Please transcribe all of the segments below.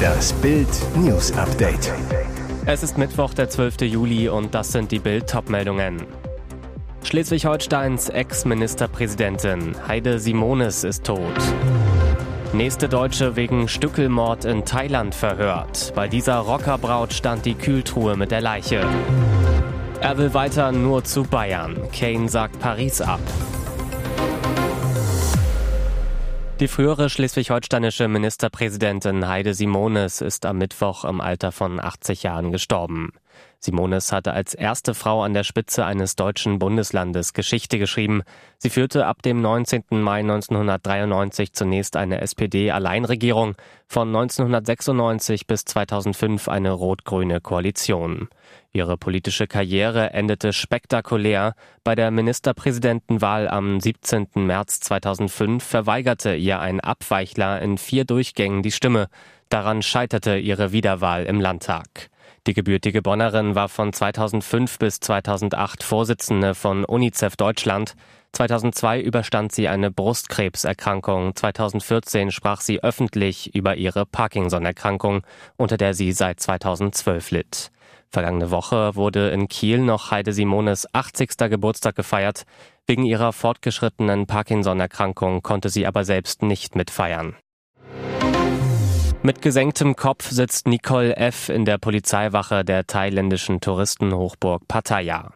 Das Bild News Update. Es ist Mittwoch, der 12. Juli und das sind die Bild meldungen Schleswig-Holsteins Ex-Ministerpräsidentin Heide Simones ist tot. Nächste Deutsche wegen Stückelmord in Thailand verhört. Bei dieser Rockerbraut stand die Kühltruhe mit der Leiche. Er will weiter nur zu Bayern. Kane sagt Paris ab. Die frühere schleswig-holsteinische Ministerpräsidentin Heide Simones ist am Mittwoch im Alter von 80 Jahren gestorben. Simones hatte als erste Frau an der Spitze eines deutschen Bundeslandes Geschichte geschrieben. Sie führte ab dem 19. Mai 1993 zunächst eine SPD-Alleinregierung, von 1996 bis 2005 eine rot-grüne Koalition. Ihre politische Karriere endete spektakulär. Bei der Ministerpräsidentenwahl am 17. März 2005 verweigerte ihr ein Abweichler in vier Durchgängen die Stimme. Daran scheiterte ihre Wiederwahl im Landtag. Die gebürtige Bonnerin war von 2005 bis 2008 Vorsitzende von UNICEF Deutschland. 2002 überstand sie eine Brustkrebserkrankung. 2014 sprach sie öffentlich über ihre Parkinson-Erkrankung, unter der sie seit 2012 litt. Vergangene Woche wurde in Kiel noch Heide Simones 80. Geburtstag gefeiert. Wegen ihrer fortgeschrittenen Parkinson-Erkrankung konnte sie aber selbst nicht mitfeiern. Mit gesenktem Kopf sitzt Nicole F. in der Polizeiwache der thailändischen Touristenhochburg Pattaya.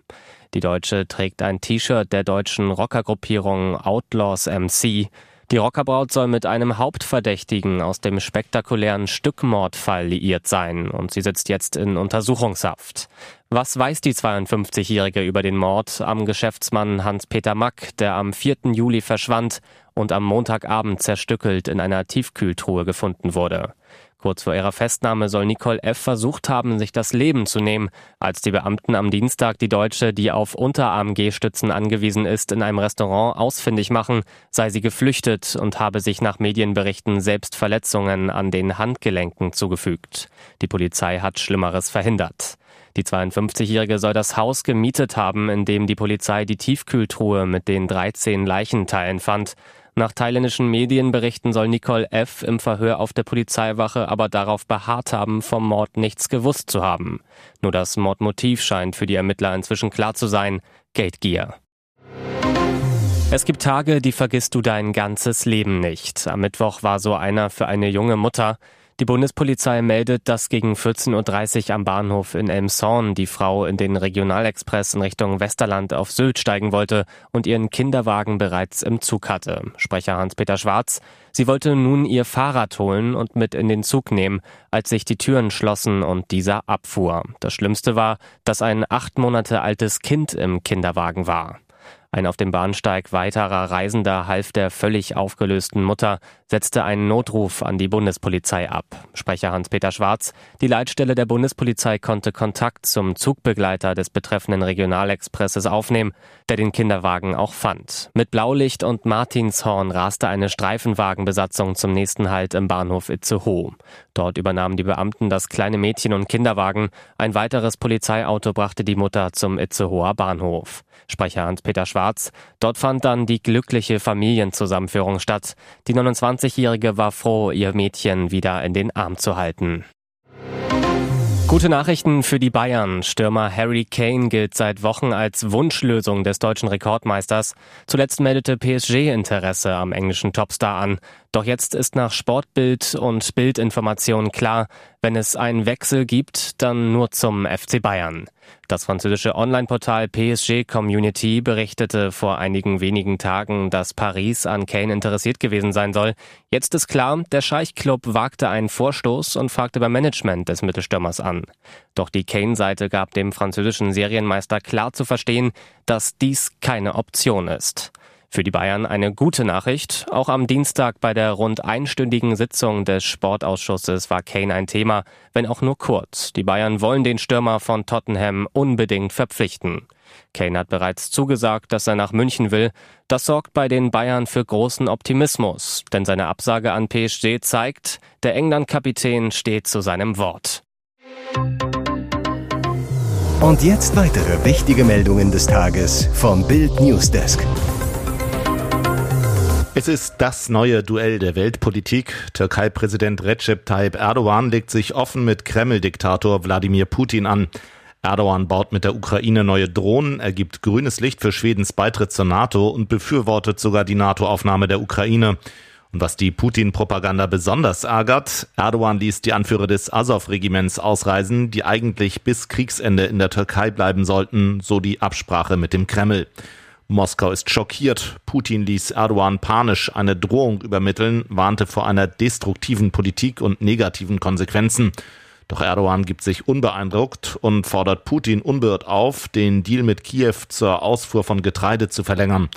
Die Deutsche trägt ein T-Shirt der deutschen Rockergruppierung Outlaws MC. Die Rockerbraut soll mit einem Hauptverdächtigen aus dem spektakulären Stückmordfall liiert sein und sie sitzt jetzt in Untersuchungshaft. Was weiß die 52-Jährige über den Mord am Geschäftsmann Hans-Peter Mack, der am 4. Juli verschwand und am Montagabend zerstückelt in einer Tiefkühltruhe gefunden wurde? Kurz vor ihrer Festnahme soll Nicole F. versucht haben, sich das Leben zu nehmen, als die Beamten am Dienstag die Deutsche, die auf Unterarm-G-Stützen angewiesen ist, in einem Restaurant ausfindig machen, sei sie geflüchtet und habe sich nach Medienberichten selbst Verletzungen an den Handgelenken zugefügt. Die Polizei hat Schlimmeres verhindert. Die 52-Jährige soll das Haus gemietet haben, in dem die Polizei die Tiefkühltruhe mit den 13 Leichenteilen fand. Nach thailändischen Medienberichten soll Nicole F. im Verhör auf der Polizeiwache aber darauf beharrt haben, vom Mord nichts gewusst zu haben. Nur das Mordmotiv scheint für die Ermittler inzwischen klar zu sein. Geldgier. Es gibt Tage, die vergisst du dein ganzes Leben nicht. Am Mittwoch war so einer für eine junge Mutter. Die Bundespolizei meldet, dass gegen 14.30 Uhr am Bahnhof in Elmshorn die Frau in den Regionalexpress in Richtung Westerland auf Sylt steigen wollte und ihren Kinderwagen bereits im Zug hatte. Sprecher Hans-Peter Schwarz. Sie wollte nun ihr Fahrrad holen und mit in den Zug nehmen, als sich die Türen schlossen und dieser abfuhr. Das Schlimmste war, dass ein acht Monate altes Kind im Kinderwagen war. Ein auf dem Bahnsteig weiterer Reisender half der völlig aufgelösten Mutter, setzte einen Notruf an die Bundespolizei ab. Sprecher Hans-Peter Schwarz, die Leitstelle der Bundespolizei konnte Kontakt zum Zugbegleiter des betreffenden Regionalexpresses aufnehmen, der den Kinderwagen auch fand. Mit Blaulicht und Martinshorn raste eine Streifenwagenbesatzung zum nächsten Halt im Bahnhof Itzehoe. Dort übernahmen die Beamten das kleine Mädchen und Kinderwagen. Ein weiteres Polizeiauto brachte die Mutter zum Itzehoer Bahnhof. Sprecher Hans-Peter Schwarz. Dort fand dann die glückliche Familienzusammenführung statt. Die 29-Jährige war froh, ihr Mädchen wieder in den Arm zu halten. Gute Nachrichten für die Bayern. Stürmer Harry Kane gilt seit Wochen als Wunschlösung des deutschen Rekordmeisters. Zuletzt meldete PSG Interesse am englischen Topstar an. Doch jetzt ist nach Sportbild und Bildinformation klar, wenn es einen Wechsel gibt, dann nur zum FC Bayern. Das französische Online-Portal PSG Community berichtete vor einigen wenigen Tagen, dass Paris an Kane interessiert gewesen sein soll. Jetzt ist klar, der Scheichclub wagte einen Vorstoß und fragte beim Management des Mittelstürmers an. Doch die Kane-Seite gab dem französischen Serienmeister klar zu verstehen, dass dies keine Option ist. Für die Bayern eine gute Nachricht. Auch am Dienstag bei der rund einstündigen Sitzung des Sportausschusses war Kane ein Thema, wenn auch nur kurz. Die Bayern wollen den Stürmer von Tottenham unbedingt verpflichten. Kane hat bereits zugesagt, dass er nach München will. Das sorgt bei den Bayern für großen Optimismus, denn seine Absage an PSG zeigt, der England-Kapitän steht zu seinem Wort. Und jetzt weitere wichtige Meldungen des Tages vom Bild Newsdesk. Es ist das neue Duell der Weltpolitik. Türkei-Präsident Recep Tayyip Erdogan legt sich offen mit Kreml-Diktator Wladimir Putin an. Erdogan baut mit der Ukraine neue Drohnen, er gibt grünes Licht für Schwedens Beitritt zur NATO und befürwortet sogar die NATO-Aufnahme der Ukraine. Und was die Putin-Propaganda besonders ärgert, Erdogan ließ die Anführer des Azov-Regiments ausreisen, die eigentlich bis Kriegsende in der Türkei bleiben sollten, so die Absprache mit dem Kreml. Moskau ist schockiert. Putin ließ Erdogan panisch eine Drohung übermitteln, warnte vor einer destruktiven Politik und negativen Konsequenzen. Doch Erdogan gibt sich unbeeindruckt und fordert Putin unbeirrt auf, den Deal mit Kiew zur Ausfuhr von Getreide zu verlängern.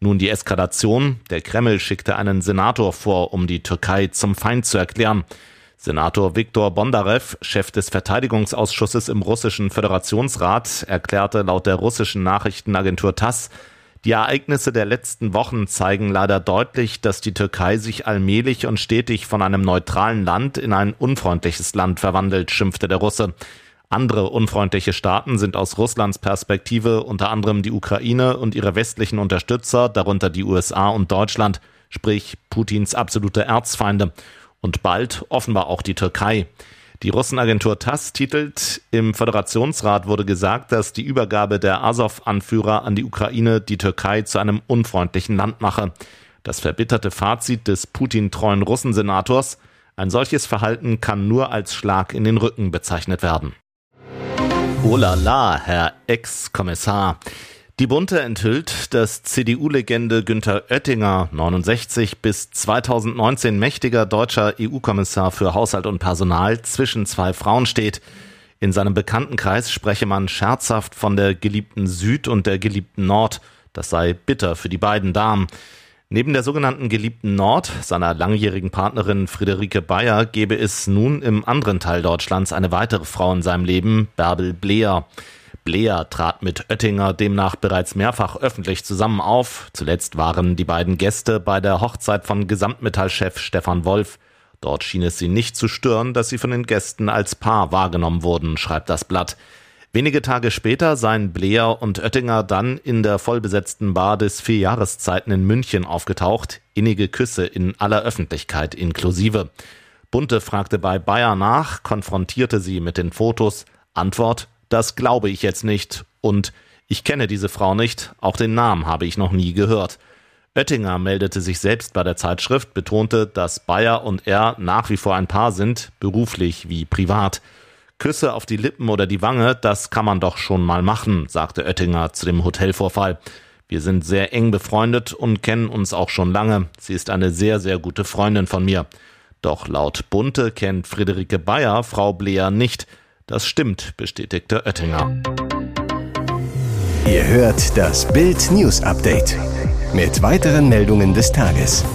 Nun die Eskalation. Der Kreml schickte einen Senator vor, um die Türkei zum Feind zu erklären. Senator Viktor Bondarev, Chef des Verteidigungsausschusses im russischen Föderationsrat, erklärte laut der russischen Nachrichtenagentur TASS, die Ereignisse der letzten Wochen zeigen leider deutlich, dass die Türkei sich allmählich und stetig von einem neutralen Land in ein unfreundliches Land verwandelt, schimpfte der Russe. Andere unfreundliche Staaten sind aus Russlands Perspektive unter anderem die Ukraine und ihre westlichen Unterstützer, darunter die USA und Deutschland, sprich Putins absolute Erzfeinde und bald offenbar auch die Türkei. Die Russenagentur TASS titelt, im Föderationsrat wurde gesagt, dass die Übergabe der Azov-Anführer an die Ukraine die Türkei zu einem unfreundlichen Land mache. Das verbitterte Fazit des Putin-treuen Russensenators, ein solches Verhalten kann nur als Schlag in den Rücken bezeichnet werden. Oh la la, Herr Ex-Kommissar. Die Bunte enthüllt, dass CDU-Legende Günther Oettinger, 69 bis 2019 mächtiger deutscher EU-Kommissar für Haushalt und Personal, zwischen zwei Frauen steht. In seinem Bekanntenkreis spreche man scherzhaft von der geliebten Süd und der geliebten Nord. Das sei bitter für die beiden Damen. Neben der sogenannten geliebten Nord, seiner langjährigen Partnerin Friederike Bayer, gebe es nun im anderen Teil Deutschlands eine weitere Frau in seinem Leben, Bärbel Bleer. Blair trat mit Oettinger demnach bereits mehrfach öffentlich zusammen auf. Zuletzt waren die beiden Gäste bei der Hochzeit von Gesamtmetallchef Stefan Wolf. Dort schien es sie nicht zu stören, dass sie von den Gästen als Paar wahrgenommen wurden, schreibt das Blatt. Wenige Tage später seien Blair und Oettinger dann in der vollbesetzten Bar des Vierjahreszeiten in München aufgetaucht, innige Küsse in aller Öffentlichkeit inklusive. Bunte fragte bei Bayer nach, konfrontierte sie mit den Fotos. Antwort das glaube ich jetzt nicht. Und ich kenne diese Frau nicht, auch den Namen habe ich noch nie gehört. Oettinger meldete sich selbst bei der Zeitschrift, betonte, dass Bayer und er nach wie vor ein Paar sind, beruflich wie privat. Küsse auf die Lippen oder die Wange, das kann man doch schon mal machen, sagte Oettinger zu dem Hotelvorfall. Wir sind sehr eng befreundet und kennen uns auch schon lange. Sie ist eine sehr, sehr gute Freundin von mir. Doch laut Bunte kennt Friederike Bayer Frau Bleer nicht. Das stimmt, bestätigte Oettinger. Ihr hört das Bild News Update mit weiteren Meldungen des Tages.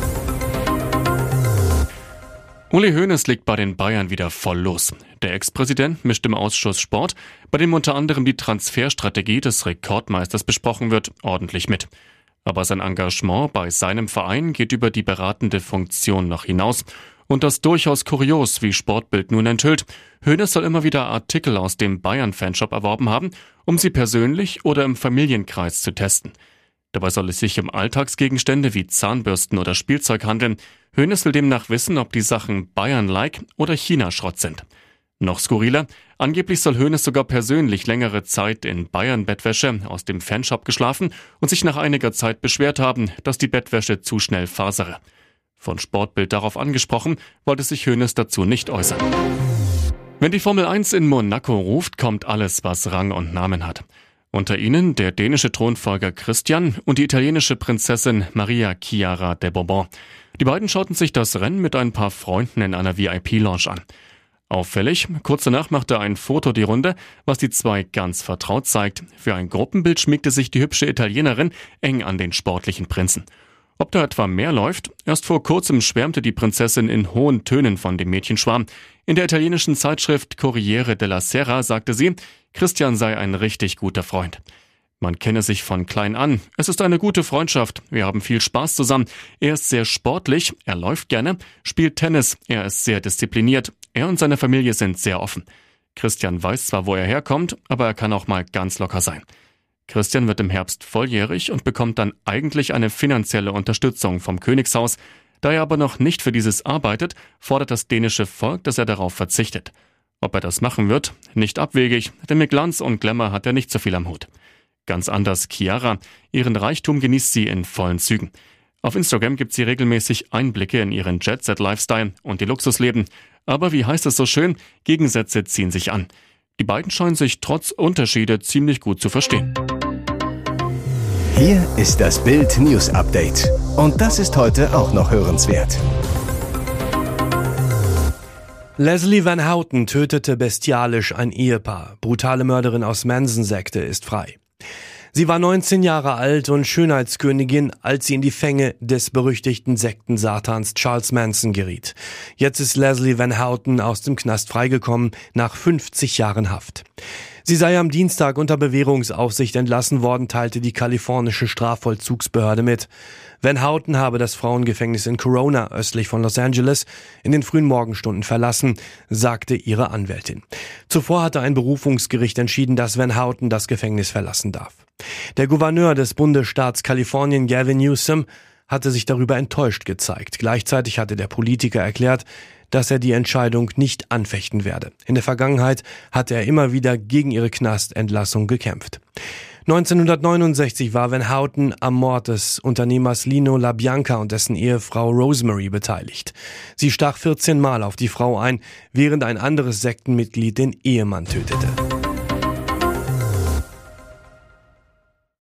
Uli Hoeneß legt bei den Bayern wieder voll los. Der Ex-Präsident mischt im Ausschuss Sport, bei dem unter anderem die Transferstrategie des Rekordmeisters besprochen wird, ordentlich mit. Aber sein Engagement bei seinem Verein geht über die beratende Funktion noch hinaus und das durchaus kurios, wie Sportbild nun enthüllt. Hoeneß soll immer wieder Artikel aus dem Bayern-Fanshop erworben haben, um sie persönlich oder im Familienkreis zu testen. Dabei soll es sich um Alltagsgegenstände wie Zahnbürsten oder Spielzeug handeln. Hoeneß will demnach wissen, ob die Sachen Bayern-like oder China-Schrott sind. Noch skurriler, angeblich soll Hoeneß sogar persönlich längere Zeit in Bayern-Bettwäsche aus dem Fanshop geschlafen und sich nach einiger Zeit beschwert haben, dass die Bettwäsche zu schnell fasere. Von Sportbild darauf angesprochen, wollte sich Hoeneß dazu nicht äußern. Wenn die Formel 1 in Monaco ruft, kommt alles, was Rang und Namen hat. Unter ihnen der dänische Thronfolger Christian und die italienische Prinzessin Maria Chiara de Bourbon. Die beiden schauten sich das Rennen mit ein paar Freunden in einer VIP-Lounge an. Auffällig, kurz danach machte ein Foto die Runde, was die zwei ganz vertraut zeigt. Für ein Gruppenbild schmiegte sich die hübsche Italienerin eng an den sportlichen Prinzen. Ob da etwa mehr läuft? Erst vor kurzem schwärmte die Prinzessin in hohen Tönen von dem Mädchenschwarm. In der italienischen Zeitschrift Corriere della Sera sagte sie, Christian sei ein richtig guter Freund. Man kenne sich von klein an. Es ist eine gute Freundschaft. Wir haben viel Spaß zusammen. Er ist sehr sportlich, er läuft gerne, spielt Tennis, er ist sehr diszipliniert. Er und seine Familie sind sehr offen. Christian weiß zwar, wo er herkommt, aber er kann auch mal ganz locker sein. Christian wird im Herbst volljährig und bekommt dann eigentlich eine finanzielle Unterstützung vom Königshaus. Da er aber noch nicht für dieses arbeitet, fordert das dänische Volk, dass er darauf verzichtet. Ob er das machen wird, nicht abwegig, denn mit Glanz und Glamour hat er nicht so viel am Hut. Ganz anders Chiara. Ihren Reichtum genießt sie in vollen Zügen. Auf Instagram gibt sie regelmäßig Einblicke in ihren Jet-Set-Lifestyle und die Luxusleben. Aber wie heißt es so schön, Gegensätze ziehen sich an. Die beiden scheinen sich trotz Unterschiede ziemlich gut zu verstehen. Hier ist das Bild News Update. Und das ist heute auch noch hörenswert. Leslie Van Houten tötete bestialisch ein Ehepaar. Brutale Mörderin aus Manson-Sekte ist frei. Sie war 19 Jahre alt und Schönheitskönigin, als sie in die Fänge des berüchtigten Sekten-Satans Charles Manson geriet. Jetzt ist Leslie Van Houten aus dem Knast freigekommen nach 50 Jahren Haft. Sie sei am Dienstag unter Bewährungsaufsicht entlassen worden, teilte die kalifornische Strafvollzugsbehörde mit. Van Houten habe das Frauengefängnis in Corona östlich von Los Angeles in den frühen Morgenstunden verlassen, sagte ihre Anwältin. Zuvor hatte ein Berufungsgericht entschieden, dass Van Houten das Gefängnis verlassen darf. Der Gouverneur des Bundesstaats Kalifornien, Gavin Newsom, hatte sich darüber enttäuscht gezeigt. Gleichzeitig hatte der Politiker erklärt, dass er die Entscheidung nicht anfechten werde. In der Vergangenheit hatte er immer wieder gegen ihre Knastentlassung gekämpft. 1969 war Van Houten am Mord des Unternehmers Lino LaBianca und dessen Ehefrau Rosemary beteiligt. Sie stach 14 Mal auf die Frau ein, während ein anderes Sektenmitglied den Ehemann tötete.